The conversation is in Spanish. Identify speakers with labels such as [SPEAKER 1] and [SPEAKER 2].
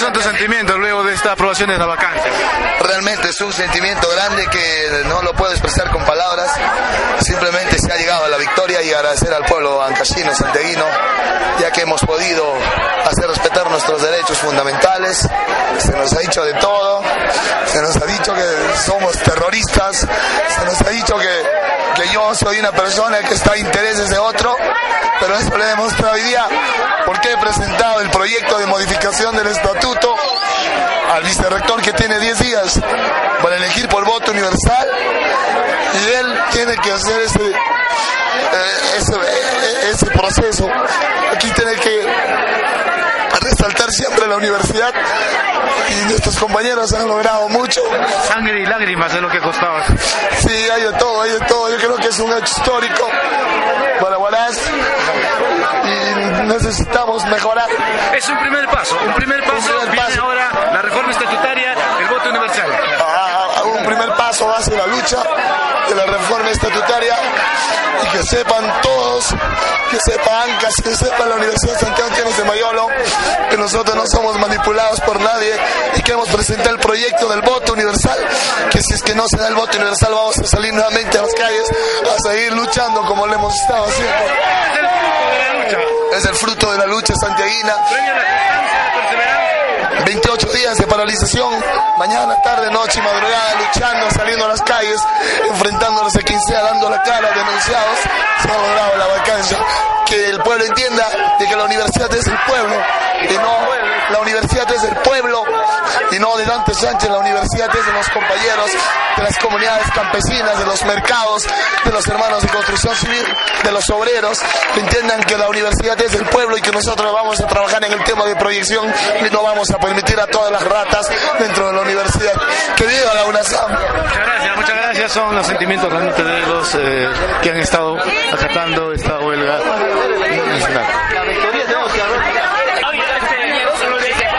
[SPEAKER 1] cbp.gov/careers.
[SPEAKER 2] son tus sentimientos luego de esta aprobación de la vacancia?
[SPEAKER 3] Realmente es un sentimiento grande que no lo puedo expresar con palabras. Simplemente se ha llegado a la victoria y agradecer al pueblo ancashino, santeguino, ya que hemos podido hacer respetar nuestros derechos fundamentales. Se nos ha dicho de todo. Se nos ha dicho que somos terroristas. Se nos ha dicho que, que yo soy una persona que está a intereses de otro. Pero eso lo he demostrado hoy día porque he presentado el proyecto de modificación del estatuto al vicerrector que tiene 10 días para elegir por voto universal y él tiene que hacer ese, eh, ese, eh, ese proceso. Aquí tiene que resaltar siempre la universidad y nuestros compañeros han logrado mucho.
[SPEAKER 2] Sangre y lágrimas es lo que costaba.
[SPEAKER 3] Sí, hay de todo, hay de todo. Yo creo que es un hecho histórico para Huaraz y necesitamos mejorar.
[SPEAKER 2] Es un primer paso, un primer paso.
[SPEAKER 3] Un primer
[SPEAKER 2] Viene
[SPEAKER 3] paso.
[SPEAKER 2] ahora la reforma estatutaria, el voto universal.
[SPEAKER 3] a- a un primer paso hacia la lucha de la reforma estatutaria y que sepan todos, que sepa ANCAS, que sepa la Universidad de Santiago Tienes de Mayolo, que nosotros no somos manipulados por nadie y que hemos presentado el proyecto del voto universal, que si es que no se da el voto universal vamos a salir nuevamente a las calles a seguir luchando como lo hemos estado haciendo.
[SPEAKER 2] Lucha.
[SPEAKER 3] Es el fruto de la lucha santiaguina.
[SPEAKER 2] La constancia, la perseverancia.
[SPEAKER 3] 28 días de paralización, mañana, tarde, noche y madrugada, luchando, saliendo a las calles, enfrentándonos a quien sea, dando la cara, denunciados, se ha logrado la vacancia. Que el pueblo entienda de que la universidad es el pueblo, y no, la universidad es del pueblo, y no de Dante Sánchez, la universidad es de los compañeros, de las comunidades campesinas, de los mercados, de los hermanos de construcción civil, de los obreros, que entiendan que la universidad es del pueblo y que nosotros vamos a trabajar en el tema de proyección y no vamos a permitir a todas las ratas dentro de la universidad. Que viva la UNASAM.
[SPEAKER 2] Muchas gracias, muchas gracias. Son los sentimientos realmente de los eh, que han estado acatando esta huelga nacional.